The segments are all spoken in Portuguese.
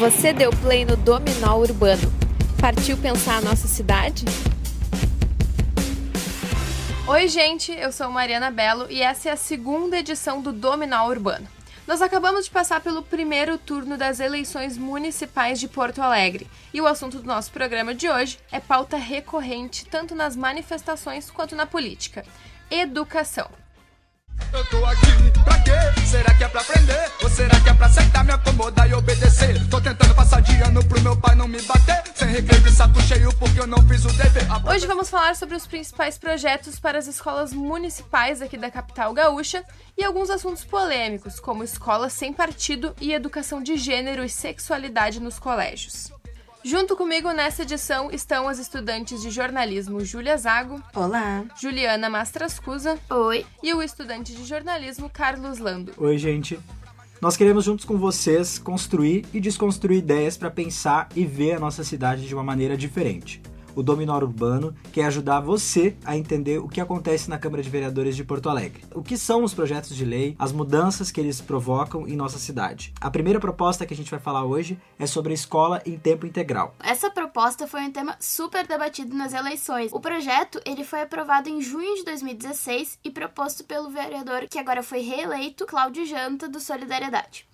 Você deu play no Dominó Urbano. Partiu pensar a nossa cidade? Oi, gente, eu sou Mariana Belo e essa é a segunda edição do Dominó Urbano. Nós acabamos de passar pelo primeiro turno das eleições municipais de Porto Alegre e o assunto do nosso programa de hoje é pauta recorrente tanto nas manifestações quanto na política: educação. Eu tô aqui pra quê? Será que é pra aprender? Ou será que é pra aceitar, me acomodar e obedecer? Tô tentando passar de ano pro meu pai não me bater. Sem recreio de saco cheio porque eu não fiz o dever. Hoje vamos falar sobre os principais projetos para as escolas municipais aqui da capital gaúcha e alguns assuntos polêmicos, como escola sem partido e educação de gênero e sexualidade nos colégios. Junto comigo nessa edição estão as estudantes de jornalismo Júlia Zago. Olá. Juliana Mastrascusa. Oi. E o estudante de jornalismo Carlos Lando. Oi, gente. Nós queremos juntos com vocês construir e desconstruir ideias para pensar e ver a nossa cidade de uma maneira diferente o Dominó Urbano, quer ajudar você a entender o que acontece na Câmara de Vereadores de Porto Alegre. O que são os projetos de lei, as mudanças que eles provocam em nossa cidade. A primeira proposta que a gente vai falar hoje é sobre a escola em tempo integral. Essa proposta foi um tema super debatido nas eleições. O projeto ele foi aprovado em junho de 2016 e proposto pelo vereador que agora foi reeleito, Cláudio Janta, do Solidariedade.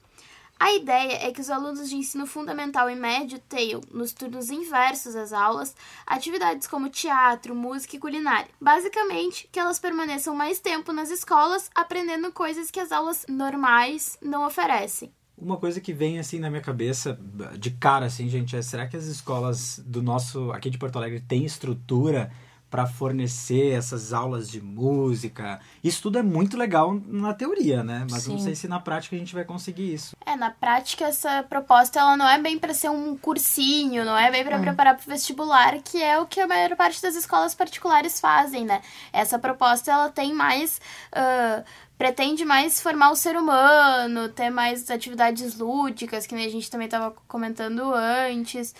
A ideia é que os alunos de ensino fundamental e médio tenham, nos turnos inversos às aulas, atividades como teatro, música e culinária. Basicamente, que elas permaneçam mais tempo nas escolas, aprendendo coisas que as aulas normais não oferecem. Uma coisa que vem assim na minha cabeça, de cara assim, gente, é será que as escolas do nosso aqui de Porto Alegre têm estrutura para fornecer essas aulas de música. Isso tudo é muito legal na teoria, né? Mas Sim. não sei se na prática a gente vai conseguir isso. É, na prática essa proposta ela não é bem para ser um cursinho, não é bem para hum. preparar para o vestibular, que é o que a maior parte das escolas particulares fazem, né? Essa proposta ela tem mais uh, pretende mais formar o ser humano, ter mais atividades lúdicas, que a gente também estava comentando antes.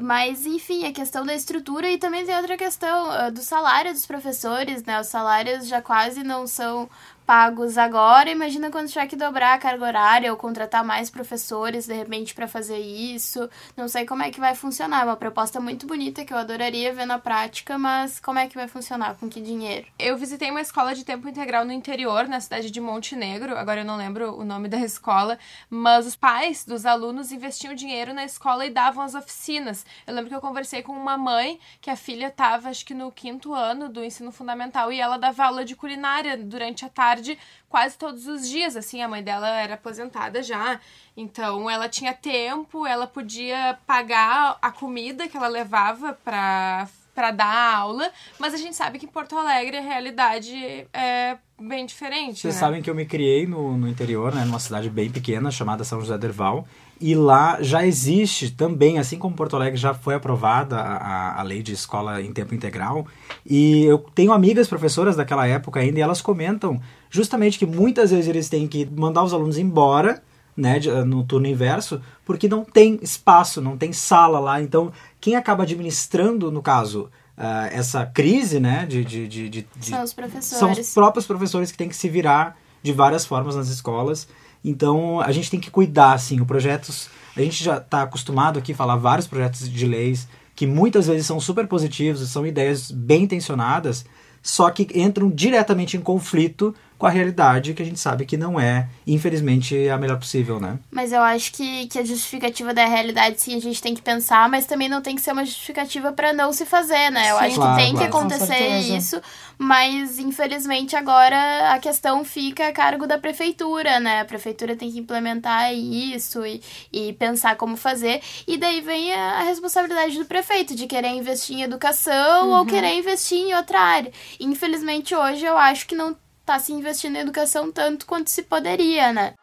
Mas, enfim, a questão da estrutura e também tem outra questão uh, do salário dos professores, né? Os salários já quase não são pagos agora, imagina quando tiver que dobrar a carga horária ou contratar mais professores de repente para fazer isso. Não sei como é que vai funcionar. É uma proposta muito bonita que eu adoraria ver na prática, mas como é que vai funcionar? Com que dinheiro? Eu visitei uma escola de tempo integral no interior, na cidade de Montenegro. Agora eu não lembro o nome da escola, mas os pais dos alunos investiam dinheiro na escola e davam as oficinas. Eu lembro que eu conversei com uma mãe que a filha estava, acho que no quinto ano do ensino fundamental, e ela dava aula de culinária durante a tarde tarde quase todos os dias, assim, a mãe dela era aposentada já, então ela tinha tempo, ela podia pagar a comida que ela levava para para dar aula, mas a gente sabe que em Porto Alegre a realidade é bem diferente. Vocês né? sabem que eu me criei no, no interior, né, numa cidade bem pequena chamada São José Derval, e lá já existe também, assim como Porto Alegre já foi aprovada a, a lei de escola em tempo integral, e eu tenho amigas professoras daquela época ainda, e elas comentam justamente que muitas vezes eles têm que mandar os alunos embora né, no turno inverso, porque não tem espaço, não tem sala lá. Então, quem acaba administrando, no caso, uh, essa crise, né, de, de, de, de, São os professores. São os próprios professores que têm que se virar de várias formas nas escolas. Então, a gente tem que cuidar, assim, o projetos... A gente já está acostumado aqui a falar vários projetos de leis que muitas vezes são super positivos, são ideias bem intencionadas, só que entram diretamente em conflito com a realidade que a gente sabe que não é, infelizmente, a melhor possível, né? Mas eu acho que, que a justificativa da realidade, sim, a gente tem que pensar, mas também não tem que ser uma justificativa para não se fazer, né? Eu sim, acho claro, que tem claro. que acontecer isso, mas infelizmente agora a questão fica a cargo da prefeitura, né? A prefeitura tem que implementar isso e, e pensar como fazer, e daí vem a, a responsabilidade do prefeito de querer investir em educação uhum. ou querer investir em outra área. Infelizmente hoje eu acho que não tá se investindo em educação tanto quanto se poderia, né?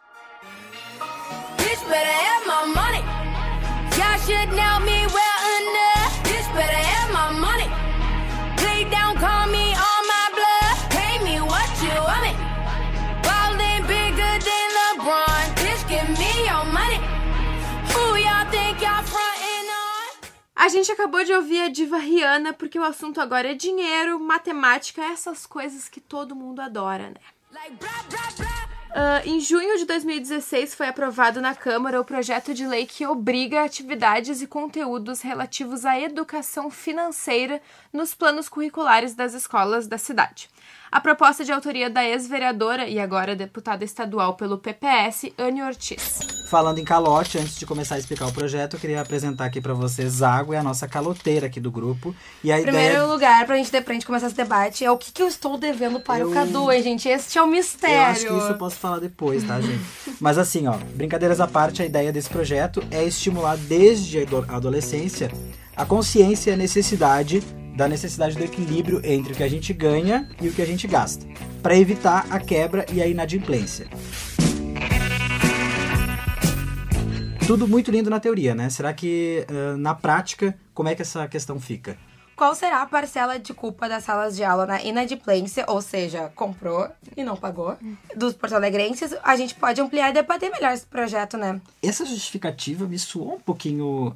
A gente acabou de ouvir a diva Rihanna porque o assunto agora é dinheiro, matemática, essas coisas que todo mundo adora, né? Uh, em junho de 2016 foi aprovado na Câmara o projeto de lei que obriga atividades e conteúdos relativos à educação financeira nos planos curriculares das escolas da cidade. A proposta de autoria da ex-vereadora e agora deputada estadual pelo PPS, Anne Ortiz. Falando em calote, antes de começar a explicar o projeto, eu queria apresentar aqui para vocês Zago, é a nossa caloteira aqui do grupo. E a Primeiro ideia... lugar, pra gente, pra gente começar esse debate, é o que, que eu estou devendo para Eu- o Cadu, hein, gente? Este é o mistério. Eu acho que isso eu posso falar depois, tá, gente? Mas assim, ó, brincadeiras à parte, a ideia desse projeto é estimular desde a adolescência a consciência e a necessidade da necessidade do equilíbrio entre o que a gente ganha e o que a gente gasta, para evitar a quebra e a inadimplência. Tudo muito lindo na teoria, né? Será que ah, na prática como é que essa questão fica? Qual será a parcela de culpa das salas de aula na inadimplência, ou seja, comprou e não pagou, dos porto-alegrenses? A gente pode ampliar e debater melhor esse projeto, né? Essa justificativa me soou um pouquinho.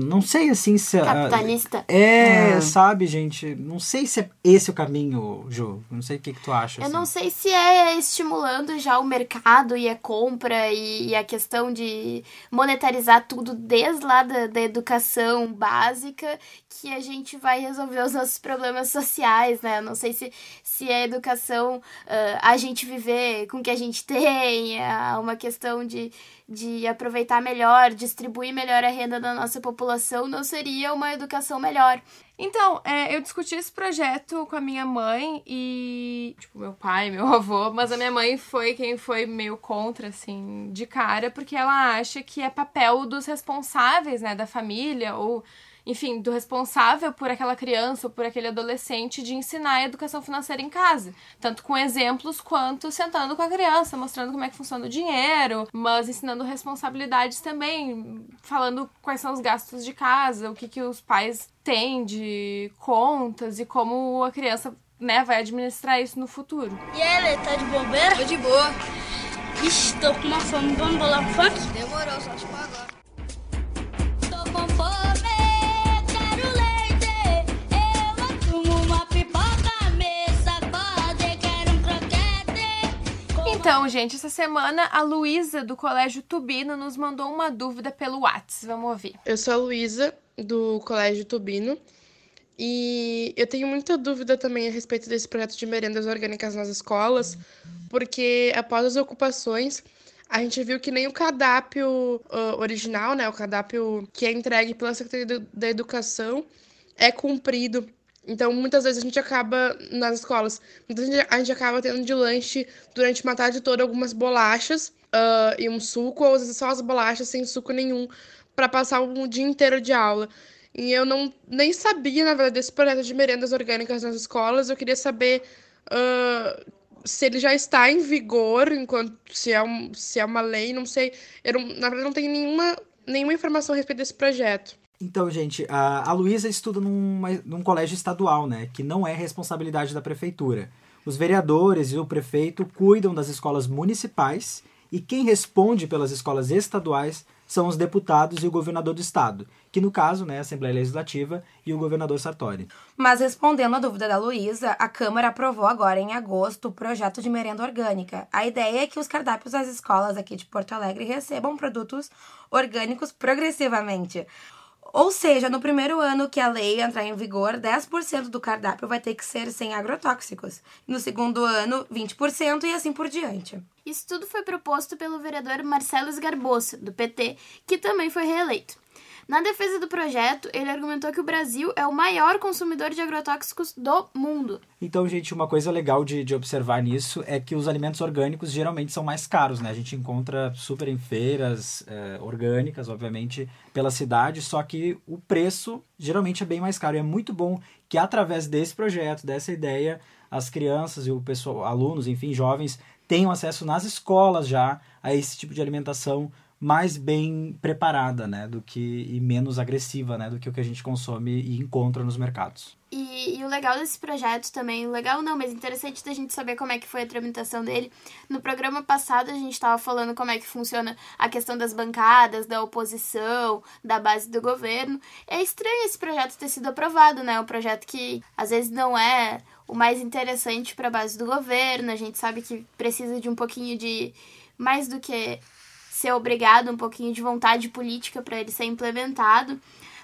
Não sei assim se. Capitalista. É, sabe, gente? Não sei se é esse o caminho, Ju. Não sei o que, que tu acha. Eu assim. não sei se é estimulando já o mercado e a compra e, e a questão de monetarizar tudo desde lá da, da educação básica que a gente vai resolver os nossos problemas sociais, né? Eu não sei se, se a educação, ah, a gente viver com o que a gente tem, é uma questão de, de aproveitar melhor, distribuir melhor a renda da nossa população, não seria uma educação melhor. Então, é, eu discuti esse projeto com a minha mãe e, tipo, meu pai, meu avô, mas a minha mãe foi quem foi meio contra, assim, de cara, porque ela acha que é papel dos responsáveis, né, da família, ou, enfim, do responsável por aquela criança ou por aquele adolescente de ensinar a educação financeira em casa. Tanto com exemplos quanto sentando com a criança, mostrando como é que funciona o dinheiro, mas ensinando responsabilidades também, falando quais são os gastos de casa, o que, que os pais têm de contas e como a criança né, vai administrar isso no futuro. E aí, Lê, tá de bobeira? Tô de boa. Ixi, tô com uma fome. Vamos bolar um funk? Demorou, só tipo agora. Então, gente, essa semana a Luísa do Colégio Tubino nos mandou uma dúvida pelo Whats. Vamos ouvir. Eu sou a Luísa, do Colégio Tubino, e eu tenho muita dúvida também a respeito desse projeto de merendas orgânicas nas escolas, porque após as ocupações, a gente viu que nem o cardápio ah, original, né, o cardápio que é entregue pela Secretaria da Educação, é cumprido. Então, muitas vezes a gente acaba nas escolas, muitas vezes a gente acaba tendo de lanche durante uma tarde toda algumas bolachas ah, e um suco, ou às vezes só as bolachas sem suco nenhum, para passar um dia inteiro de aula. E eu não nem sabia, na verdade, desse projeto de merendas orgânicas nas escolas. Eu queria saber ah, se ele já está em vigor, enquanto se é, um, se é uma lei, não sei. Eu na verdade, não tenho nenhuma, nenhuma informação a respeito desse projeto. Então, gente, a, a Luísa estuda numa, num colégio estadual, né? Que não é responsabilidade da prefeitura. Os vereadores e o prefeito cuidam das escolas municipais e quem responde pelas escolas estaduais são os deputados e o governador do estado, que no caso, né, a Assembleia Legislativa e o governador Sartori. Mas respondendo à dúvida da Luísa, a Câmara aprovou agora em agosto o projeto de merenda orgânica. A ideia é que os cardápios das escolas aqui de Porto Alegre recebam produtos orgânicos progressivamente. Ou seja, no primeiro ano que a lei entrar em vigor, 10% do cardápio vai ter que ser sem agrotóxicos. No segundo ano, 20% e assim por diante. Isso tudo foi proposto pelo vereador Marcelo Esgarbosa, do PT, que também foi reeleito. Na defesa do projeto, ele argumentou que o Brasil é o maior consumidor de agrotóxicos do mundo. Então, gente, uma coisa legal de, de observar nisso é que os alimentos orgânicos geralmente são mais caros, né? A gente encontra super em feiras eh, orgânicas, obviamente, pela cidade, só que o preço geralmente é bem mais caro. E é muito bom que através desse projeto, dessa ideia, as crianças e o pessoal, alunos, enfim, jovens, tenham acesso nas escolas já a esse tipo de alimentação mais bem preparada, né, do que e menos agressiva, né, do que o que a gente consome e encontra nos mercados. E, e o legal desse projeto também, legal não, mas interessante da gente saber como é que foi a tramitação dele. No programa passado a gente estava falando como é que funciona a questão das bancadas, da oposição, da base do governo. É estranho esse projeto ter sido aprovado, né? Um projeto que às vezes não é o mais interessante para a base do governo. A gente sabe que precisa de um pouquinho de mais do que ser obrigado, um pouquinho de vontade política para ele ser implementado.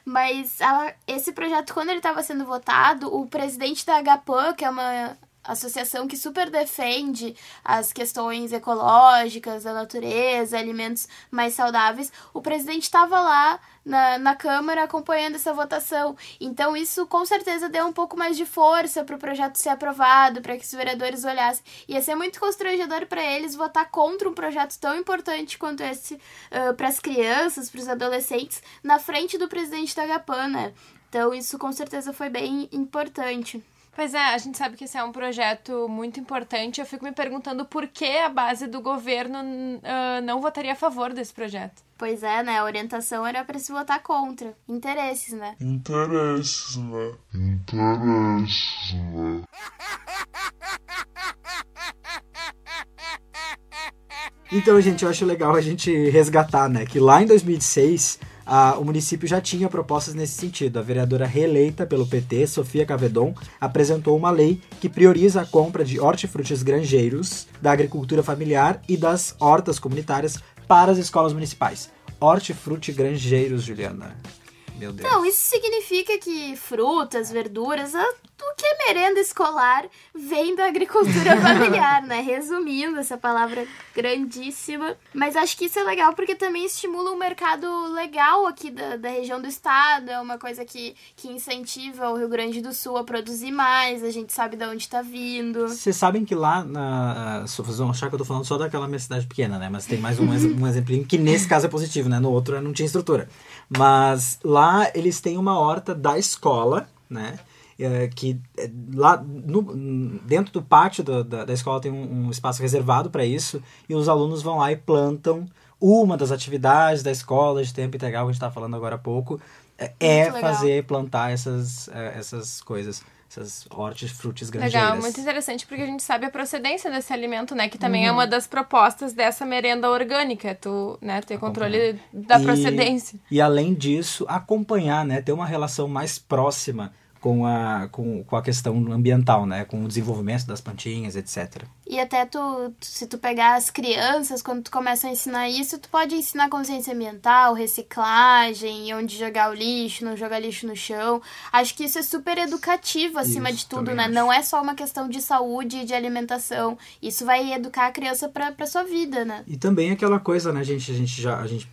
Mas esse projeto, quando ele estava sendo votado, o presidente da HPAN, que é uma associação que super defende as questões ecológicas, da natureza, alimentos mais saudáveis, o presidente estava lá na, na Câmara acompanhando essa votação. Então, isso com certeza deu um pouco mais de força para o projeto ser aprovado, para que os vereadores olhassem. Ia ser muito constrangedor para eles votar contra um projeto tão importante quanto esse uh, para as crianças, para os adolescentes, na frente do presidente da Gapan, né? Então, isso com certeza foi bem importante. Pois é, a gente sabe que esse é um projeto muito importante. Eu fico me perguntando por que a base do governo uh, não votaria a favor desse projeto. Pois é, né? A orientação era para se votar contra. Interesses, né? Interesses, né? Interesses, né? Então, gente, eu acho legal a gente resgatar, né? Que lá em 2006 a, o município já tinha propostas nesse sentido. A vereadora reeleita pelo PT, Sofia Cavedon, apresentou uma lei que prioriza a compra de hortifrutis granjeiros, da agricultura familiar e das hortas comunitárias para as escolas municipais. Hortifruti granjeiros, Juliana. Meu Deus. Então, isso significa que frutas, verduras, que merenda escolar vem da agricultura familiar, né? Resumindo essa palavra grandíssima. Mas acho que isso é legal porque também estimula um mercado legal aqui da, da região do estado. É uma coisa que, que incentiva o Rio Grande do Sul a produzir mais. A gente sabe de onde está vindo. Vocês sabem que lá, na, vocês vão achar que eu tô falando só daquela minha cidade pequena, né? Mas tem mais um, um exemplinho que nesse caso é positivo, né? No outro não tinha estrutura. Mas lá eles têm uma horta da escola, né? É, que é, lá no, dentro do pátio do, da, da escola tem um, um espaço reservado para isso e os alunos vão lá e plantam uma das atividades da escola de tempo integral que a gente estava falando agora há pouco é, é fazer plantar essas, essas coisas essas hortifrutis granjeiras. Legal, muito interessante porque a gente sabe a procedência desse alimento, né? Que também é uhum. é uma das propostas dessa merenda orgânica, tu, né, ter controle da e, procedência. E além disso, acompanhar, né, ter uma relação mais próxima com a, com, com a questão ambiental, né? Com o desenvolvimento das plantinhas, etc. E até tu, se tu pegar as crianças, quando tu começa a ensinar isso, tu pode ensinar consciência ambiental, reciclagem, onde jogar o lixo, não jogar lixo no chão. Acho que isso é super educativo, acima isso, de tudo, né? Acho. Não é só uma questão de saúde e de alimentação. Isso vai educar a criança pra, pra sua vida, né? E também aquela coisa, né, gente? A gente já, a gente,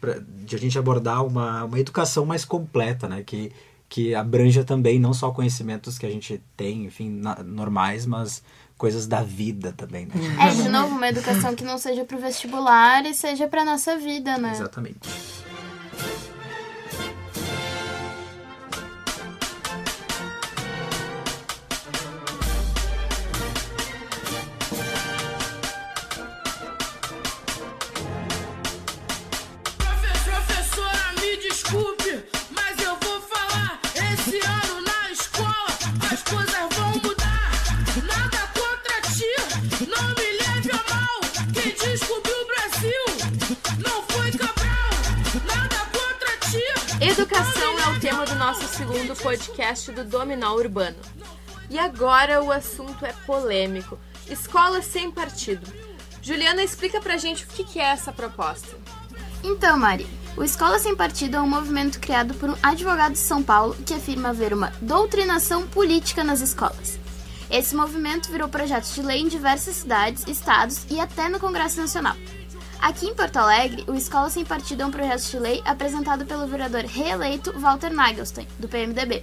de a gente abordar uma, uma educação mais completa, né? Que que abranja também não só conhecimentos que a gente tem, enfim, na, normais, mas coisas da vida também, né? É, de novo, uma educação que não seja para o vestibular e seja para nossa vida, né? Exatamente. Podcast do Dominó Urbano. E agora o assunto é polêmico: escola sem partido. Juliana, explica pra gente o que é essa proposta. Então, Mari, o Escola Sem Partido é um movimento criado por um advogado de São Paulo que afirma haver uma doutrinação política nas escolas. Esse movimento virou projeto de lei em diversas cidades, estados e até no Congresso Nacional. Aqui em Porto Alegre, o Escola Sem Partido é um projeto de lei apresentado pelo vereador reeleito Walter Nagelstein, do PMDB.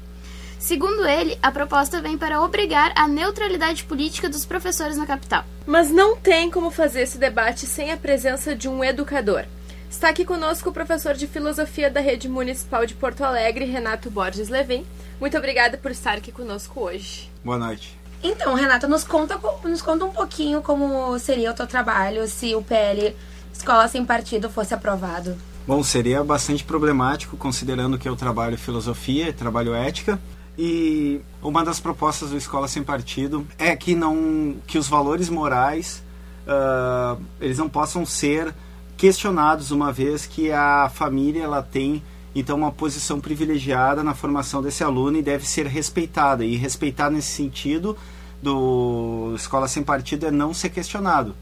Segundo ele, a proposta vem para obrigar a neutralidade política dos professores na capital. Mas não tem como fazer esse debate sem a presença de um educador. Está aqui conosco o professor de filosofia da Rede Municipal de Porto Alegre, Renato Borges Levin. Muito obrigada por estar aqui conosco hoje. Boa noite. Então, Renata, nos conta, nos conta um pouquinho como seria o teu trabalho se o PL escola sem partido fosse aprovado? Bom, seria bastante problemático, considerando que eu trabalho filosofia, trabalho ética, e uma das propostas do Escola Sem Partido é que não que os valores morais uh, eles não possam ser questionados uma vez que a família ela tem então uma posição privilegiada na formação desse aluno e deve ser respeitada e respeitar nesse sentido do Escola Sem Partido é não ser questionado.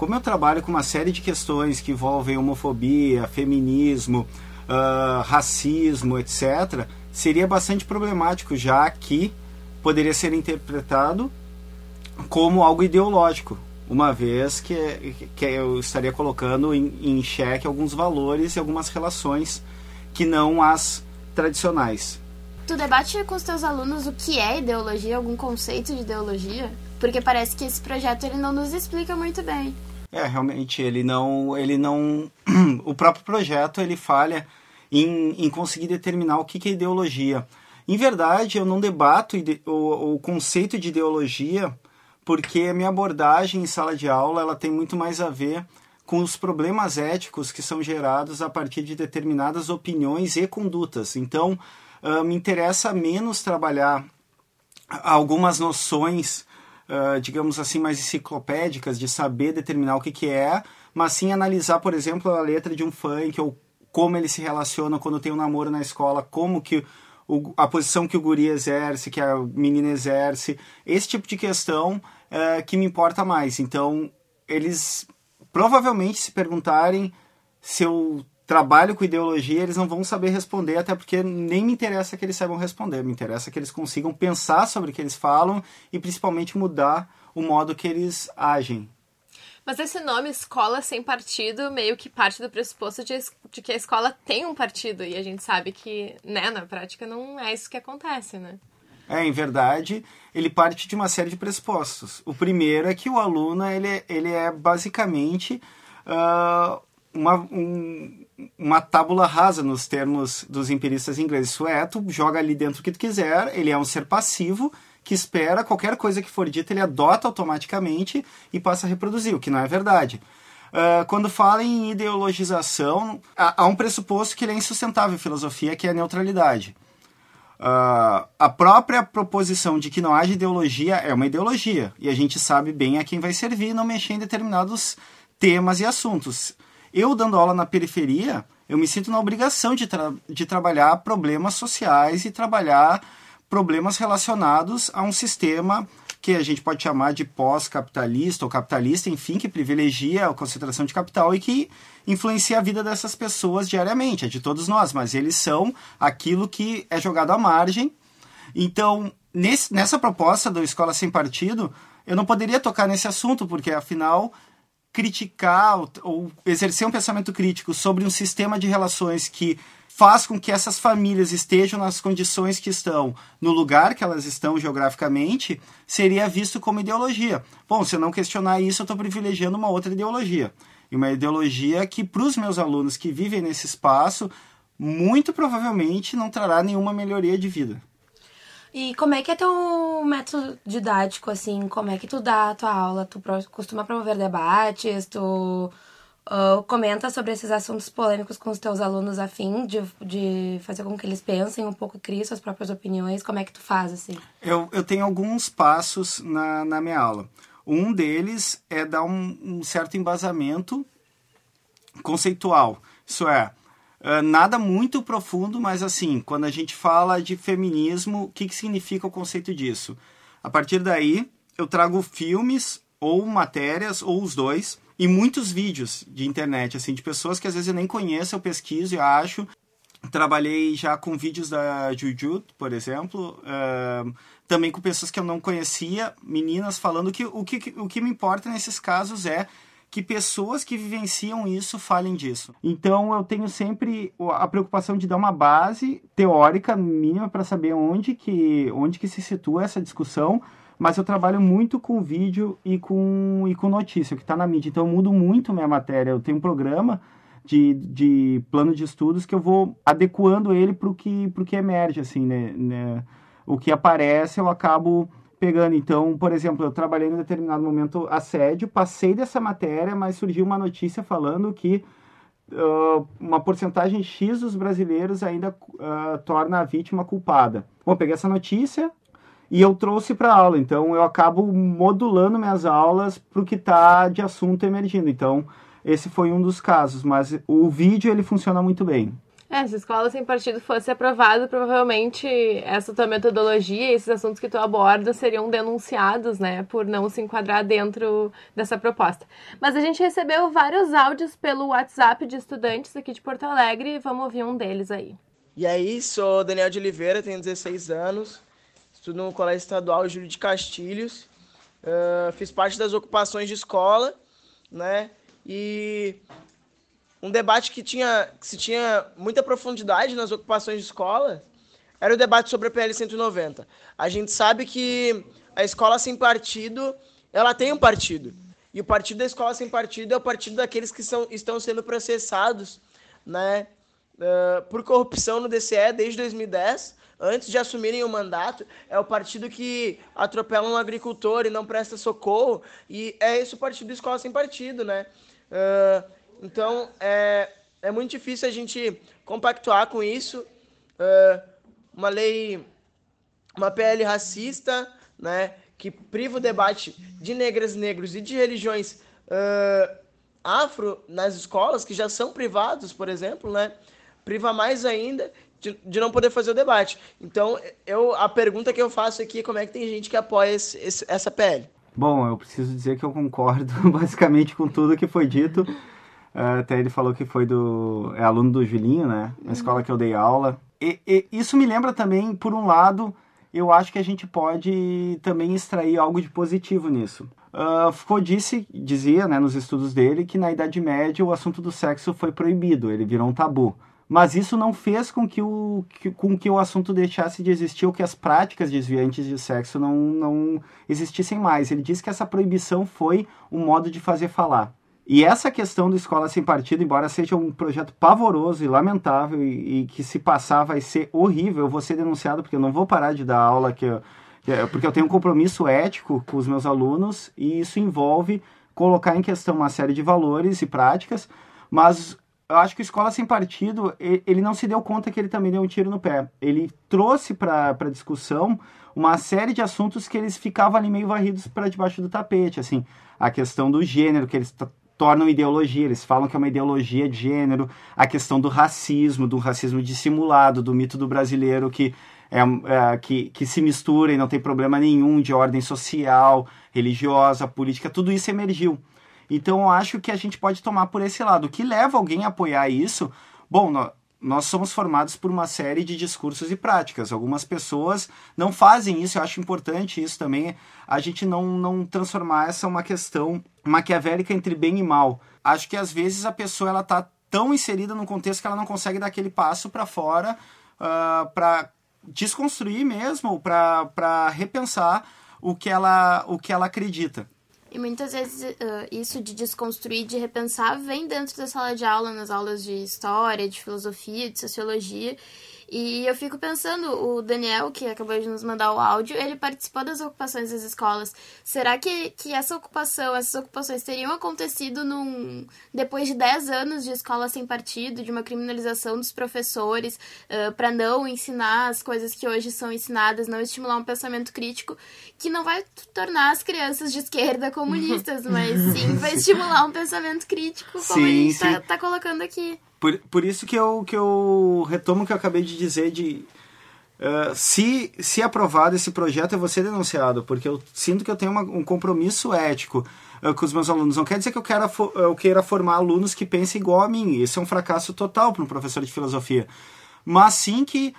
Como eu trabalho com uma série de questões que envolvem homofobia, feminismo, uh, racismo, etc., seria bastante problemático, já que poderia ser interpretado como algo ideológico, uma vez que, que eu estaria colocando em, em xeque alguns valores e algumas relações que não as tradicionais. Tu debate com os teus alunos o que é ideologia, algum conceito de ideologia? Porque parece que esse projeto ele não nos explica muito bem. É, realmente, ele não. Ele não. o próprio projeto ele falha em, em conseguir determinar o que, que é ideologia. Em verdade, eu não debato o, o conceito de ideologia porque a minha abordagem em sala de aula ela tem muito mais a ver com os problemas éticos que são gerados a partir de determinadas opiniões e condutas. Então, uh, me interessa menos trabalhar algumas noções, uh, digamos assim, mais enciclopédicas de saber determinar o que, que é, mas sim analisar, por exemplo, a letra de um funk ou como ele se relaciona quando tem um namoro na escola, como que o, a posição que o guri exerce, que a menina exerce, esse tipo de questão é, que me importa mais. Então, eles provavelmente se perguntarem se eu trabalho com ideologia, eles não vão saber responder, até porque nem me interessa que eles saibam responder, me interessa que eles consigam pensar sobre o que eles falam e principalmente mudar o modo que eles agem. Mas esse nome, escola sem partido, meio que parte do pressuposto de, de que a escola tem um partido, e a gente sabe que, né, na prática não é isso que acontece, né? É, em verdade, ele parte de uma série de pressupostos. O primeiro é que o aluno ele, é, ele é basicamente uh, uma, um, uma tábula rasa nos termos dos empiristas ingleses. Isso é, tu joga ali dentro o que tu quiser, ele é um ser passivo que espera qualquer coisa que for dita, ele adota automaticamente e passa a reproduzir, o que não é verdade. Uh, quando fala em ideologização, há, há um pressuposto que ele é insustentável em filosofia, que é a neutralidade. Uh, a própria proposição de que não haja ideologia é uma ideologia, e a gente sabe bem a quem vai servir não mexer em determinados temas e assuntos. Eu, dando aula na periferia, eu me sinto na obrigação de, tra de trabalhar problemas sociais e trabalhar problemas relacionados a um sistema que a gente pode chamar de pós-capitalista ou capitalista, enfim, que privilegia a concentração de capital e que influencia a vida dessas pessoas diariamente, é de todos nós, mas eles são aquilo que é jogado à margem. Então, nesse, nessa proposta do Escola Sem Partido, eu não poderia tocar nesse assunto, porque afinal criticar ou, exercer um pensamento crítico sobre um sistema de relações que faz com que essas famílias estejam nas condições que estão, no lugar que elas estão geograficamente, seria visto como ideologia. Bom, se eu não questionar isso, eu estou privilegiando uma outra ideologia. E uma ideologia que, para os meus alunos que vivem nesse espaço, muito provavelmente não trará nenhuma melhoria de vida. E como é que é teu método didático, assim? Como é que tu dá a tua aula? Tu costuma promover debates? Tu Uh, comenta sobre esses assuntos polêmicos com os teus alunos a fim de, de fazer com que eles pensem um pouco criem suas próprias opiniões. Como é que tu faz, assim? Eu, eu tenho alguns passos na, na minha aula. Um deles é dar um, um certo embasamento conceitual. Isso é, nada muito profundo, mas assim, quando a gente fala de feminismo, o que, que significa o conceito disso? A partir daí, eu trago filmes ou matérias, ou os dois, e muitos vídeos de internet, assim, de pessoas que às vezes eu nem conheço, eu pesquiso e acho. Trabalhei já com vídeos da Juju, por exemplo, uh, também com pessoas que eu não conhecia, meninas falando que o que, o que me importa nesses casos é que pessoas que vivenciam isso falem disso. Então eu tenho sempre a preocupação de dar uma base teórica mínima para saber onde que, onde que se situa essa discussão, mas eu trabalho muito com vídeo e com, e com notícia, que está na mídia. Então eu mudo muito minha matéria. Eu tenho um programa de, de plano de estudos que eu vou adequando ele para o que, que emerge, assim, né, né? O que aparece eu acabo pegando. Então, por exemplo, eu trabalhei em determinado momento assédio, passei dessa matéria, mas surgiu uma notícia falando que uh, uma porcentagem X dos brasileiros ainda uh, torna a vítima culpada. Bom, peguei essa notícia, e eu trouxe para aula. Então eu acabo modulando minhas aulas para o que está de assunto emergindo. Então esse foi um dos casos, mas o vídeo ele funciona muito bem. É, se escola sem partido fosse aprovada, provavelmente essa tua metodologia, esses assuntos que tu aborda seriam denunciados, né, por não se enquadrar dentro dessa proposta. Mas a gente recebeu vários áudios pelo WhatsApp de estudantes aqui de Porto Alegre vamos ouvir um deles aí. E aí, sou Daniel de Oliveira, tenho 16 anos, estudo no Colégio Estadual Júlio de Castilhos, uh, fiz parte das ocupações de escola, né, e um debate que tinha que se tinha muita profundidade nas ocupações de escola era o debate sobre a PL 190. A gente sabe que a escola sem partido, ela tem um partido. E o partido da escola sem partido é o partido daqueles que são, estão sendo processados né, uh, por corrupção no DCE desde 2010, antes de assumirem o mandato. É o partido que atropela um agricultor e não presta socorro. E é esse o partido da escola sem partido, né? Uh, então, é, é muito difícil a gente compactuar com isso. Uh, uma lei, uma PL racista, né, que priva o debate de negras, negros e de religiões uh, afro nas escolas, que já são privados, por exemplo, né, priva mais ainda de, de, não poder fazer o debate. Então, eu, a pergunta que eu faço aqui é como é que tem gente que apoia esse, esse, essa PL? Bom, eu preciso dizer que eu concordo basicamente com tudo que foi dito. Uh, até ele falou que foi do. É aluno do Julinho, né? Na escola que eu dei aula. E, e, isso me lembra também, por um lado, eu acho que a gente pode também extrair algo de positivo nisso. Uh, Foucault disse, dizia né, nos estudos dele que na Idade Média o assunto do sexo foi proibido, ele virou um tabu. Mas isso não fez com que o, que, com que o assunto deixasse de existir ou que as práticas desviantes de sexo não, não existissem mais. Ele disse que essa proibição foi um modo de fazer falar. E essa questão do Escola Sem Partido, embora seja um projeto pavoroso e lamentável e, e, que se passar vai ser horrível, eu vou ser denunciado porque eu não vou parar de dar aula, que eu, porque eu tenho um compromisso ético com os meus alunos e isso envolve colocar em questão uma série de valores e práticas, mas eu acho que o Escola Sem Partido, ele não se deu conta que ele também deu um tiro no pé. Ele trouxe para a discussão uma série de assuntos que eles ficavam ali meio varridos para debaixo do tapete, assim, a questão do gênero, que eles tornam ideologia, eles falam que é uma ideologia de gênero, a questão do racismo, do racismo dissimulado, do mito do brasileiro que, é, é, que, que se mistura e não tem problema nenhum de ordem social, religiosa, política, tudo isso emergiu. Então eu acho que a gente pode tomar por esse lado. O que leva alguém a apoiar isso? Bom, nós somos formados por uma série de discursos e práticas. Algumas pessoas não fazem isso, eu acho importante isso também, a gente não, não transformar essa uma questão maquiavélica entre bem e mal. Acho que às vezes a pessoa ela tá tão inserida num contexto que ela não consegue dar aquele passo para fora uh, ah, para desconstruir mesmo, para repensar o que ela, o que ela acredita. E muitas vezes uh, isso de desconstruir, de repensar, vem dentro da sala de aula, nas aulas de história, de filosofia, de sociologia. E eu fico pensando, o Daniel, que acabou de nos mandar o áudio, ele participou das ocupações das escolas. Será que, que essa ocupação, essas ocupações teriam acontecido num, depois de 10 anos de escola sem partido, de uma criminalização dos professores, uh, para não ensinar as coisas que hoje são ensinadas, não estimular um pensamento crítico, que não vai tornar as crianças de esquerda comunistas, mas sim vai estimular um pensamento crítico, como sim, a gente está tá colocando aqui. Por, por isso que eu, que eu retomo o que eu acabei de dizer de uh, se, se aprovado esse projeto, eu vou ser denunciado, porque eu sinto que eu tenho uma, um compromisso ético uh, com os meus alunos. Não quer dizer que eu, quero, eu queira formar alunos que pensem igual a mim. Isso é um fracasso total para um professor de filosofia. Mas sim que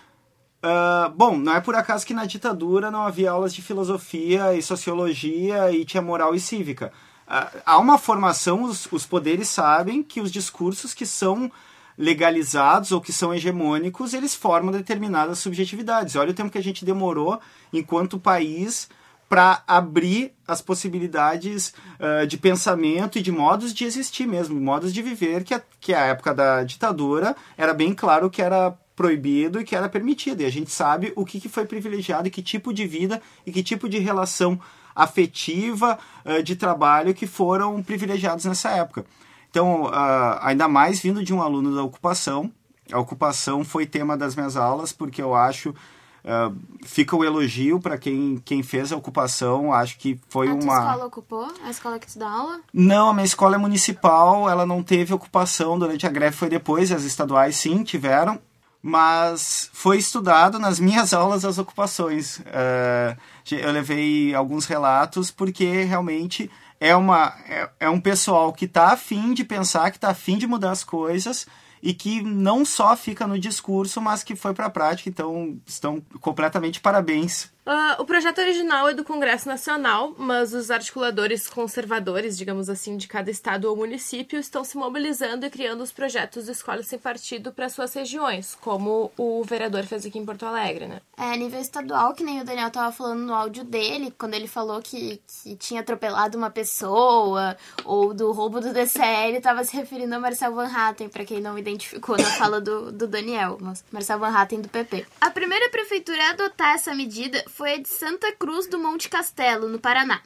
Uh, bom, não é por acaso que na ditadura não havia aulas de filosofia e sociologia e tinha moral e cívica. Uh, há uma formação, os, os poderes sabem que os discursos que são legalizados ou que são hegemônicos, eles formam determinadas subjetividades. Olha o tempo que a gente demorou enquanto país para abrir as possibilidades uh, de pensamento e de modos de existir mesmo, modos de viver, que a, que a época da ditadura era bem claro que era proibido e que era permitido. E a gente sabe o que, que foi privilegiado e que tipo de vida e que tipo de relação afetiva uh, de trabalho que foram privilegiados nessa época. Então, uh, ainda mais vindo de um aluno da ocupação, a ocupação foi tema das minhas aulas, porque eu acho Uh, fica o elogio para quem, quem fez a ocupação. Acho que foi a uma. A escola ocupou? A escola que tu dá aula? Não, a minha escola é municipal, ela não teve ocupação durante a greve, foi depois, as estaduais sim tiveram, mas foi estudado nas minhas aulas as ocupações. Uh, eu levei alguns relatos porque realmente é, uma, é, é um pessoal que está afim de pensar, que está afim de mudar as coisas e que não só fica no discurso, mas que foi para a prática. Então, estão completamente parabéns Uh, o projeto original é do Congresso Nacional, mas os articuladores conservadores, digamos assim, de cada estado ou município estão se mobilizando e criando os projetos de escola sem partido para suas regiões, como o vereador fez aqui em Porto Alegre, né? É, nível estadual, que nem o Daniel tava falando no áudio dele, quando ele falou que, que tinha atropelado uma pessoa, ou do roubo do DCL, tava se referindo a Marcel Van Hatten, para quem não identificou na fala do, do Daniel, mas Marcel Van Hatten do PP. A primeira prefeitura a adotar essa medida foi a de Santa Cruz do Monte Castelo, no Paraná.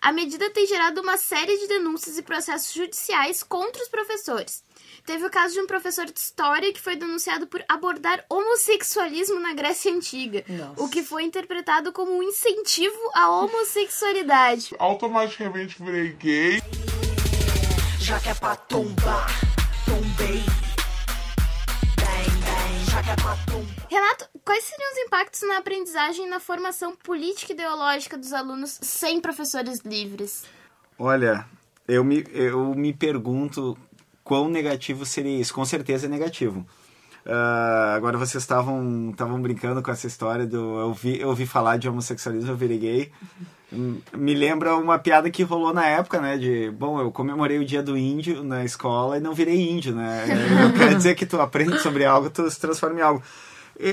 A medida tem gerado uma série de denúncias e processos judiciais contra os professores. Teve o caso de um professor de história que foi denunciado por abordar homossexualismo na Grécia Antiga, Nossa. o que foi interpretado como um incentivo à homossexualidade. Automaticamente virei gay. Já que é pra tombar, tombei. Renato, quais seriam os impactos na aprendizagem e na formação política e ideológica dos alunos sem professores livres? Olha, eu me, eu me pergunto quão negativo seria isso. Com certeza é negativo. Uh, agora vocês estavam estavam brincando com essa história do eu ouvi, eu ouvi falar de homossexualismo, eu virei gay. Me lembra uma piada que rolou na época, né? De, bom, eu comemorei o dia do índio na escola e não virei índio, né? Eu quero dizer que tu aprende sobre algo, tu se transforma em algo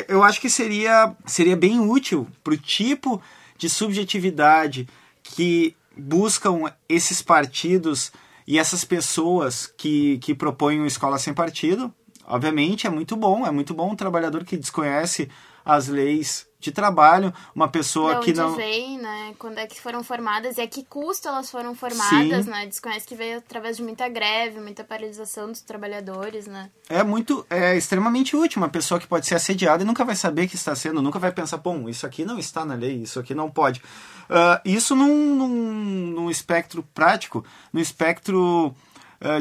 eu acho que seria, seria bem útil para o tipo de subjetividade que buscam esses partidos e essas pessoas que, que propõem uma escola sem partido. Obviamente é muito bom, é muito bom um trabalhador que desconhece as leis de trabalho, uma pessoa não, que não vem, né? Quando é que foram formadas e a que custo elas foram formadas, Sim. né? Desconhece que veio através de muita greve, muita paralisação dos trabalhadores, né? É muito, é extremamente útil uma pessoa que pode ser assediada e nunca vai saber que está sendo, nunca vai pensar, bom, isso aqui não está na lei, isso aqui não pode. Uh, isso num, num, num espectro prático, no espectro,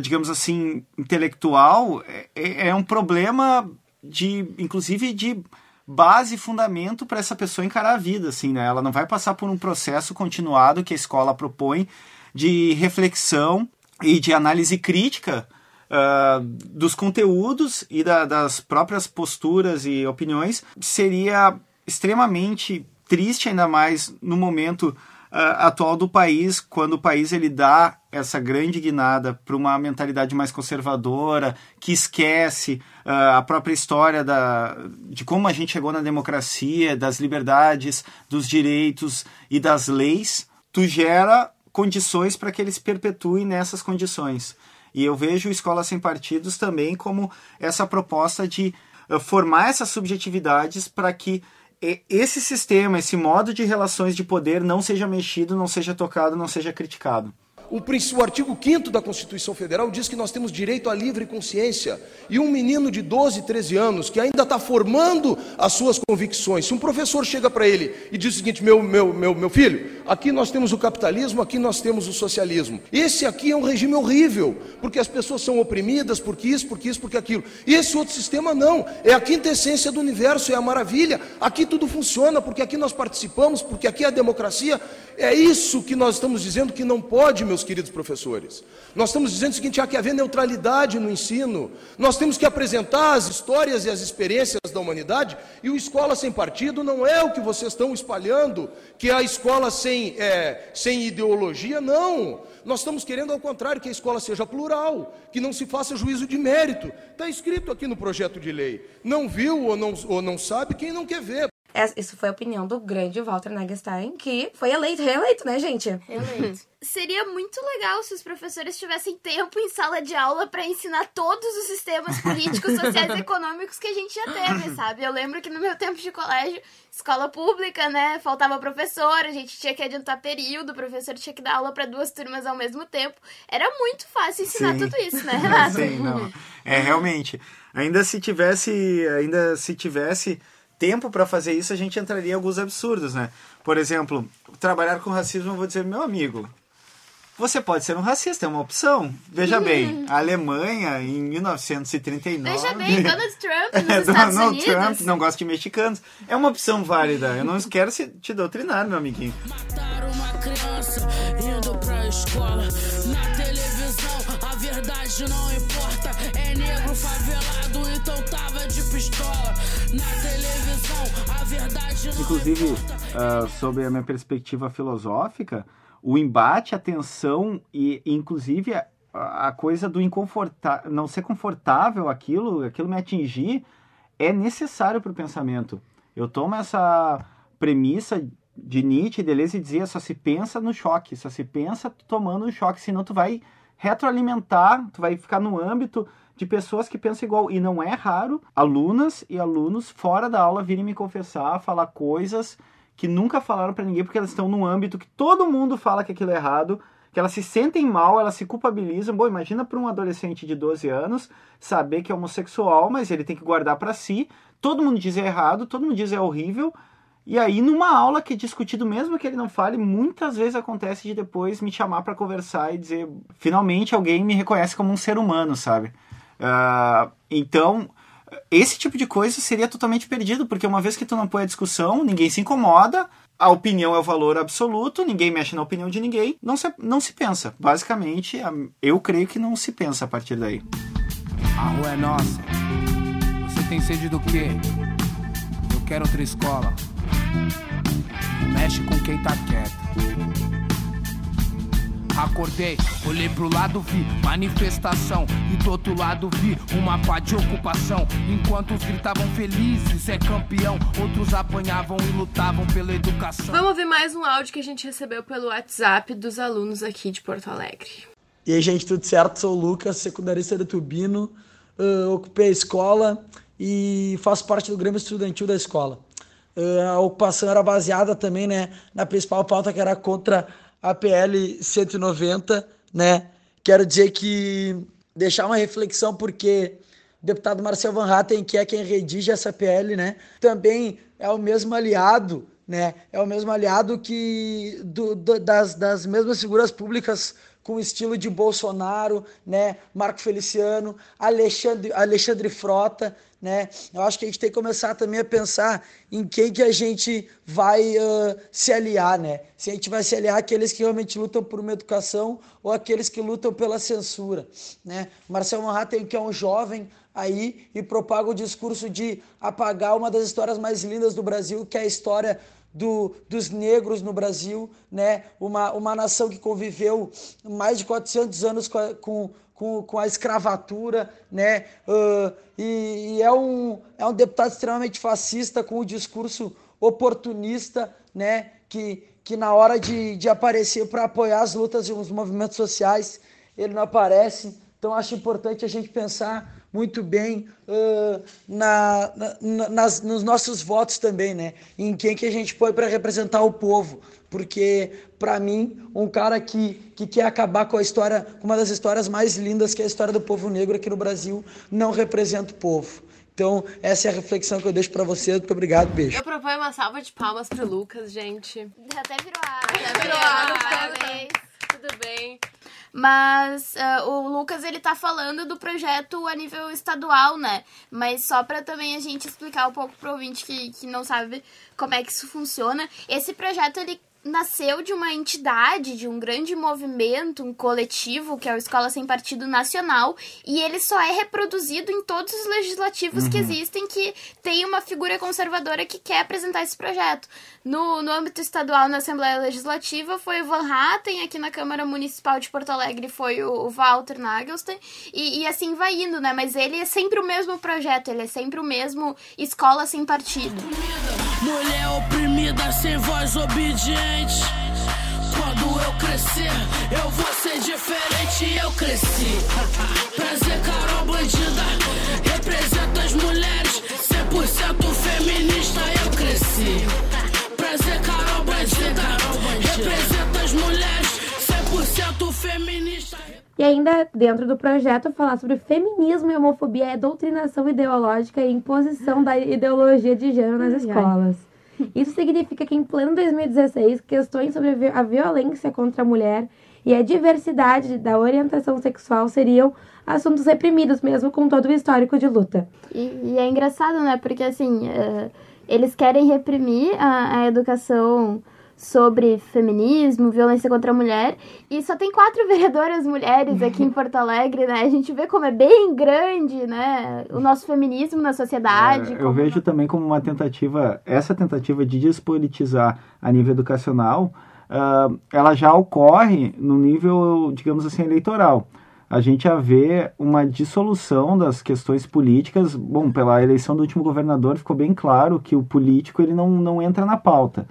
digamos assim, intelectual, é, é um problema de, inclusive, de base e fundamento para essa pessoa encarar a vida, assim, né? Ela não vai passar por um processo continuado que a escola propõe de reflexão e de análise crítica uh, dos conteúdos e da, das próprias posturas e opiniões. Seria extremamente triste, ainda mais no momento atual do país, quando o país ele dá essa grande guinada para uma mentalidade mais conservadora, que esquece uh, a própria história da, de como a gente chegou na democracia, das liberdades, dos direitos e das leis, tu gera condições para que eles perpetuem nessas condições. E eu vejo Escola Sem Partidos também como essa proposta de uh, formar essas subjetividades para que esse sistema, esse modo de relações de poder não seja mexido, não seja tocado, não seja criticado. O, o artigo 5 da Constituição Federal diz que nós temos direito à livre consciência. E um menino de 12, 13 anos, que ainda está formando as suas convicções, se um professor chega para ele e diz o seguinte: meu, meu, meu, meu filho, aqui nós temos o capitalismo, aqui nós temos o socialismo. Esse aqui é um regime horrível, porque as pessoas são oprimidas, porque isso, porque isso, porque aquilo. Esse outro sistema não, é a quintessência do universo, é a maravilha. Aqui tudo funciona, porque aqui nós participamos, porque aqui é a democracia. É isso que nós estamos dizendo que não pode, meus queridos professores. Nós estamos dizendo o seguinte: há que haver neutralidade no ensino. Nós temos que apresentar as histórias e as experiências da humanidade, e o escola sem partido não é o que vocês estão espalhando, que é a escola sem, é, sem ideologia, não. Nós estamos querendo, ao contrário, que a escola seja plural, que não se faça juízo de mérito. Está escrito aqui no projeto de lei. Não viu ou não, ou não sabe quem não quer ver. Isso foi a opinião do grande Walter Nagestein, que foi eleito, reeleito, né, gente? Reeleito. Seria muito legal se os professores tivessem tempo em sala de aula para ensinar todos os sistemas políticos, sociais e econômicos que a gente já teve, sabe? Eu lembro que no meu tempo de colégio, escola pública, né, faltava professor, a gente tinha que adiantar período, o professor tinha que dar aula para duas turmas ao mesmo tempo. Era muito fácil ensinar Sim. tudo isso, né, Renato? Sim, não. É realmente. Ainda se tivesse, ainda se tivesse tempo para fazer isso, a gente entraria em alguns absurdos, né? Por exemplo, trabalhar com racismo, eu vou dizer, meu amigo, você pode ser um racista, é uma opção. Veja bem, a Alemanha, em 1939... Veja bem, Donald Trump nos É, Estados Donald Unidos. Trump não gosta de mexicanos. É uma opção válida. Eu não quero se- te doutrinar, meu amiguinho. Mataram uma criança indo pra escola. Na televisão, a verdade não importa. É negro favelado, então tava de pistola. Inclusive, ah, sobre a minha perspectiva filosófica, o embate, a tensão e, inclusive, a, a coisa do inconfortável, não ser confortável aquilo, aquilo me atingir, é necessário para o pensamento. Eu tomo essa premissa de Nietzsche, Deleuze, dizia só se pensa no choque, só se pensa tomando um choque, senão tu vai retroalimentar, tu vai ficar no âmbito de pessoas que pensam igual. E não é raro alunas e alunos fora da aula virem me confessar, falar coisas que nunca falaram para ninguém porque elas estão num âmbito que todo mundo fala que aquilo é errado, que elas se sentem mal, elas se culpabilizam. Bom, imagina para um adolescente de 12 anos saber que é homossexual, mas ele tem que guardar para si. Todo mundo diz é errado, todo mundo diz é horrível. E aí, numa aula que é discutido, mesmo que ele não fale, muitas vezes acontece de depois me chamar para conversar e dizer, finalmente alguém me reconhece como um ser humano, sabe? Ah, então, esse tipo de coisa seria totalmente perdido, porque uma vez que tu não põe a discussão, ninguém se incomoda, a opinião é o valor absoluto, ninguém mexe na opinião de ninguém, não se, não se pensa. Basicamente, eu creio que não se pensa a partir daí. A rua é nossa. Você tem sede do quê? Eu quero outra escola. Mexe com quem tá quieto. Acordei, olhei pro lado, vi manifestação. E do outro lado vi uma pá de ocupação. Enquanto uns gritavam felizes, é campeão. Outros apanhavam e lutavam pela educação. Vamos ouvir mais um áudio que a gente recebeu pelo WhatsApp dos alunos aqui de Porto Alegre. E aí, gente, tudo certo? Sou o Lucas, secundarista do Tubino, ah, ocupei a escola e faço parte do Grêmio Estudantil da escola. Ah, a ocupação era baseada também né, na principal pauta que era contra a PL 190, né? Quero dizer que deixar uma reflexão porque o deputado Marcel Van Hatten, que é quem redige essa PL, né, também é o mesmo aliado, né? É o mesmo aliado que do, do- das, das mesmas figuras públicas com o estilo de Bolsonaro, né? Marco Feliciano, Alexandre, Alexandre Frota, né? Eu acho que a gente tem que começar também a pensar em quem que a gente vai ah, se aliar, né? Se a gente vai se aliar àqueles que realmente lutam por uma educação ou aqueles que lutam pela censura, né? Marcel Manhattan, que é um jovem aí e propaga o discurso de apagar uma das histórias mais lindas do Brasil, que é a história do, dos negros no Brasil, né? uma, uma nação que conviveu mais de 400 anos com com, com, com a escravatura, né? Ah, e, e é, um, é um deputado extremamente fascista, com o discurso oportunista, né? que, que na hora de, de aparecer para apoiar as lutas e os movimentos sociais, ele não aparece. Então, acho importante a gente pensar muito bem ah, na, na- nas, nos nossos votos também, né? Em quem que a gente põe para representar o povo. Porque, para mim, um cara que, que quer acabar com a história, com uma das histórias mais lindas, que é a história do povo negro aqui no Brasil, não representa o povo. Então, essa é a reflexão que eu deixo para vocês. Muito obrigado, beijo. Eu proponho uma salva de palmas pro Lucas, gente. Até virou água. Até virou água, parabéns. Tudo bem. Mas ah, o Lucas, ele tá falando do projeto a nível estadual, né? Mas só pra também a gente explicar um pouco pro ouvinte que, que não sabe como é que isso funciona. Esse projeto, ele nasceu de uma entidade, de um grande movimento, um coletivo, que é o Escola Sem Partido Nacional, e ele só é reproduzido em todos os legislativos que Uhum. existem que tem uma figura conservadora que quer apresentar esse projeto. No, no âmbito estadual, na Assembleia Legislativa, foi o Van Hatten, aqui na Câmara Municipal de Porto Alegre foi o, o Walter Nagelstein, e, e assim vai indo, né? Mas ele é sempre o mesmo projeto, ele é sempre o mesmo Escola Sem Partido. Mulher oprimida, sem voz obediente. Quando eu crescer, eu vou ser diferente. Eu cresci. Prazer, Carol Bandida. Representa as mulheres, 100% feminista. Eu cresci. Prazer, Carol Bandida. Representa as mulheres, 100% feminista. E ainda, dentro do projeto, falar sobre feminismo e homofobia é doutrinação ideológica e imposição da ideologia de gênero nas escolas. Isso significa que, em pleno 2016, questões sobre a vi- a violência contra a mulher e a diversidade da orientação sexual seriam assuntos reprimidos, mesmo com todo o histórico de luta. E, e é engraçado, né? Porque assim, eh, eles querem reprimir a, a educação sobre feminismo, violência contra a mulher, e só tem quatro vereadoras mulheres aqui em Porto Alegre, né? A gente vê como é bem grande, né? O nosso feminismo na sociedade. É, eu vejo também como uma tentativa, essa tentativa de despolitizar a nível educacional, ah, ela já ocorre no nível, digamos assim, eleitoral. A gente já vê uma dissolução das questões políticas. Bom, pela eleição do último governador ficou bem claro que o político ele não, não entra na pauta.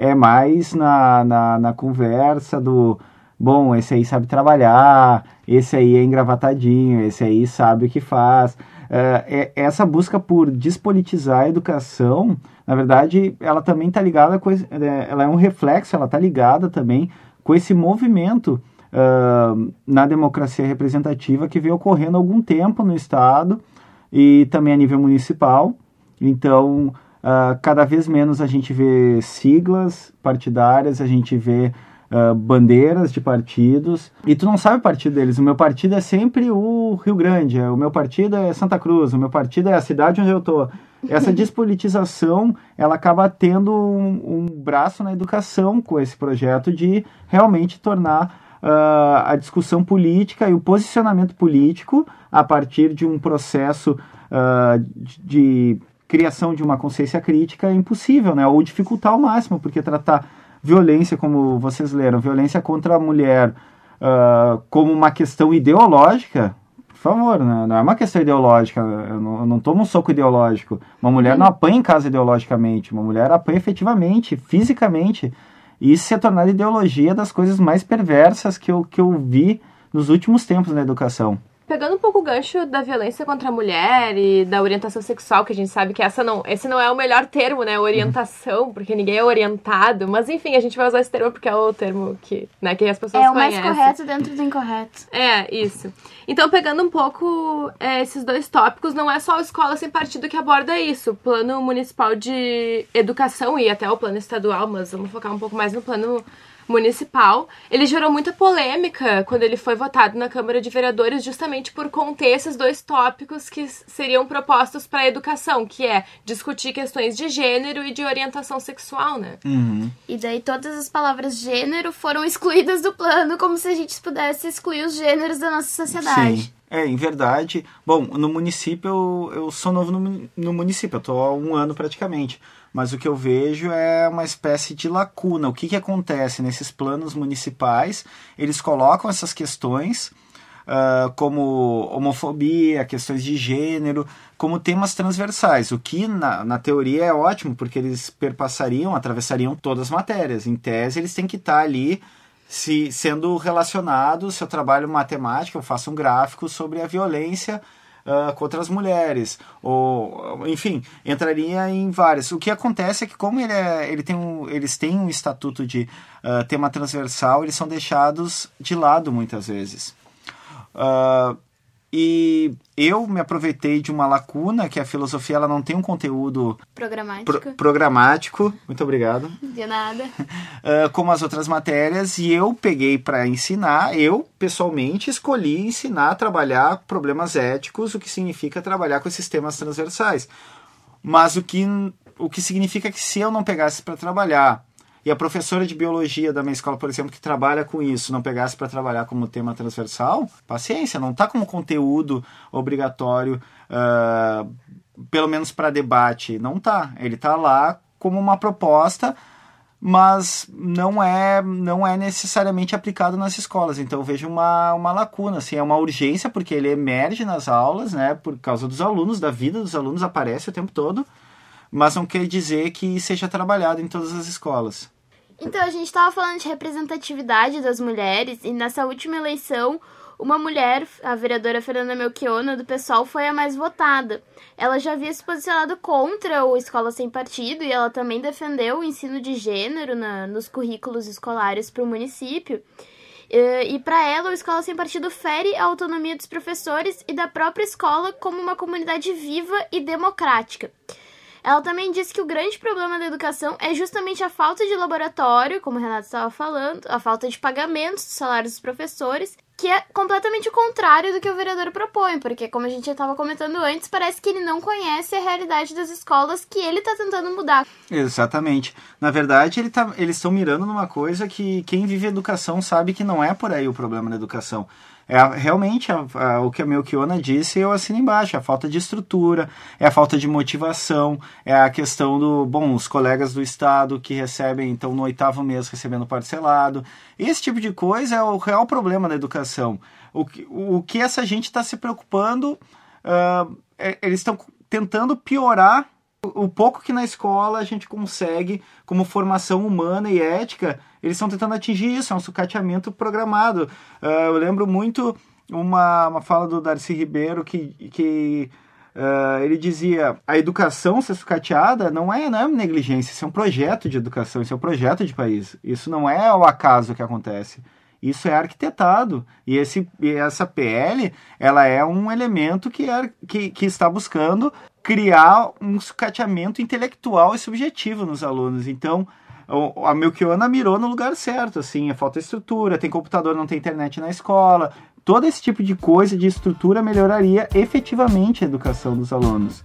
É mais na, na, na conversa do bom, esse aí sabe trabalhar, esse aí é engravatadinho, esse aí sabe o que faz. É, é- essa busca por despolitizar a educação, na verdade, ela também está ligada com esse, é, ela é um reflexo, ela está ligada também com esse movimento ah, na democracia representativa que vem ocorrendo há algum tempo no Estado e também a nível municipal. Então, ah, cada vez menos a gente vê siglas partidárias, a gente vê ah, bandeiras de partidos. E tu não sabe o partido deles. O meu partido é sempre o Rio Grande, o meu partido é Santa Cruz, o meu partido é a cidade onde eu tô. Essa despolitização, ela acaba tendo um, um braço na educação com esse projeto de realmente tornar ah, a discussão política e o posicionamento político a partir de um processo de, de criação de uma consciência crítica é impossível, né? Ou dificultar ao máximo, porque tratar violência, como vocês leram, violência contra a mulher ah, como uma questão ideológica, por favor, né? não é uma questão ideológica, eu não, eu não tomo um soco ideológico. Uma mulher não apanha em casa ideologicamente, uma mulher apanha efetivamente, fisicamente. E isso se é tornado ideologia das coisas mais perversas que eu, que eu vi nos últimos tempos na educação. Pegando um pouco o gancho da violência contra a mulher e da orientação sexual, que a gente sabe que essa não, esse não é o melhor termo, né? Orientação, porque ninguém é orientado. Mas enfim, a gente vai usar esse termo porque é o termo que, né, que as pessoas É o mais conhecem. correto dentro do incorreto. É, isso. Então, pegando um pouco é, esses dois tópicos, não é só a Escola Sem Partido que aborda isso. O Plano Municipal de Educação e até o Plano Estadual, mas vamos focar um pouco mais no plano municipal. Ele gerou muita polêmica quando ele foi votado na Câmara de Vereadores, justamente por conter esses dois tópicos que seriam propostos para a educação, que é discutir questões de gênero e de orientação sexual, né? E daí todas as palavras gênero foram excluídas do plano, como se a gente pudesse excluir os gêneros da nossa sociedade. Sim. É, em verdade. Bom, no município, eu, eu sou novo no, no município, eu tô há um ano praticamente. Mas o que eu vejo é uma espécie de lacuna. O que, que acontece nesses planos municipais? Eles colocam essas questões ah, como homofobia, questões de gênero, como temas transversais, o que na, na teoria é ótimo, porque eles perpassariam, atravessariam todas as matérias. Em tese, eles têm que estar ali se sendo relacionados, se eu trabalho matemática, eu faço um gráfico sobre a violência ah, contra as mulheres, ou enfim, entraria em várias. O que acontece é que como ele, é, ele tem um, eles têm um estatuto de ah, tema transversal, eles são deixados de lado muitas vezes. Ah, e eu me aproveitei de uma lacuna que a filosofia ela não tem um conteúdo Programático. pro- programático. Muito obrigado. De nada. Ah, como as outras matérias, e eu peguei para ensinar, eu pessoalmente escolhi ensinar a trabalhar problemas éticos, o que significa trabalhar com esses temas transversais. Mas o que, o que significa que se eu não pegasse para trabalhar, e a professora de biologia da minha escola, por exemplo, que trabalha com isso, não pegasse para trabalhar como tema transversal, paciência, não está como conteúdo obrigatório, ah, pelo menos para debate, não tá. Ele está lá como uma proposta mas não é não é necessariamente aplicado nas escolas. Então eu vejo uma, uma lacuna, assim, é uma urgência porque ele emerge nas aulas, né, por causa dos alunos, da vida dos alunos aparece o tempo todo, mas não quer dizer que seja trabalhado em todas as escolas. Então, a gente estava falando de representatividade das mulheres e nessa última eleição, uma mulher, a vereadora Fernanda Melchiona, do PSOL, foi a mais votada. Ela já havia se posicionado contra o Escola Sem Partido e ela também defendeu o ensino de gênero na- nos currículos escolares para o município. E, e para ela, o Escola Sem Partido fere a autonomia dos professores e da própria escola como uma comunidade viva e democrática. Ela também disse que o grande problema da educação é justamente a falta de laboratório, como o Renato estava falando, a falta de pagamentos dos salários dos professores, que é completamente o contrário do que o vereador propõe, porque, como a gente já estava comentando antes, parece que ele não conhece a realidade das escolas que ele está tentando mudar. Exatamente. Na verdade, ele tá, eles estão mirando numa coisa que quem vive educação sabe que não é por aí o problema da educação. É realmente a, a, o que a Melchiona disse, eu assino embaixo, é a falta de estrutura, é a falta de motivação, é a questão do, bom, os colegas do Estado que recebem, então no oitavo mês recebendo parcelado. Esse tipo de coisa é o real problema da educação. O que, o que essa gente está se preocupando, uh, é, eles estão tentando piorar o pouco que na escola a gente consegue, como formação humana e ética, eles estão tentando atingir isso, é um sucateamento programado. Uh, eu lembro muito uma, uma fala do Darcy Ribeiro que, que uh, ele dizia a educação ser sucateada não é, não é negligência, isso é um projeto de educação, isso é um projeto de país. Isso não é o acaso que acontece. Isso é arquitetado. E, esse, e essa PL ela é um elemento que, é, que, que está buscando criar um sucateamento intelectual e subjetivo nos alunos. Então, a Melchiona mirou no lugar certo, assim, a falta estrutura, tem computador, não tem internet na escola. Todo esse tipo de coisa de estrutura melhoraria efetivamente a educação dos alunos.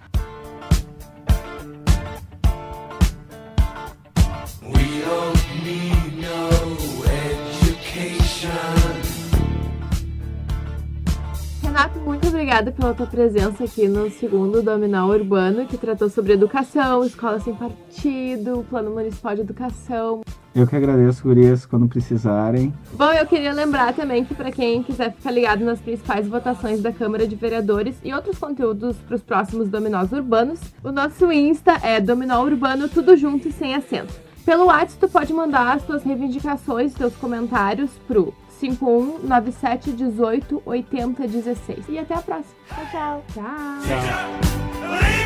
Renato, muito obrigada pela tua presença aqui no segundo Dominal Urbano, que tratou sobre educação, escola sem partido, plano municipal de educação. Eu que agradeço, gurias, quando precisarem. Bom, eu queria lembrar também que para quem quiser ficar ligado nas principais votações da Câmara de Vereadores e outros conteúdos para os próximos Dominós Urbanos, o nosso Insta é Dominó Urbano, tudo junto e sem acento. Pelo WhatsApp, tu pode mandar as tuas reivindicações, teus comentários pro 51 97 18 80 16. E até a próxima. Tchau, tchau. Tchau. tchau.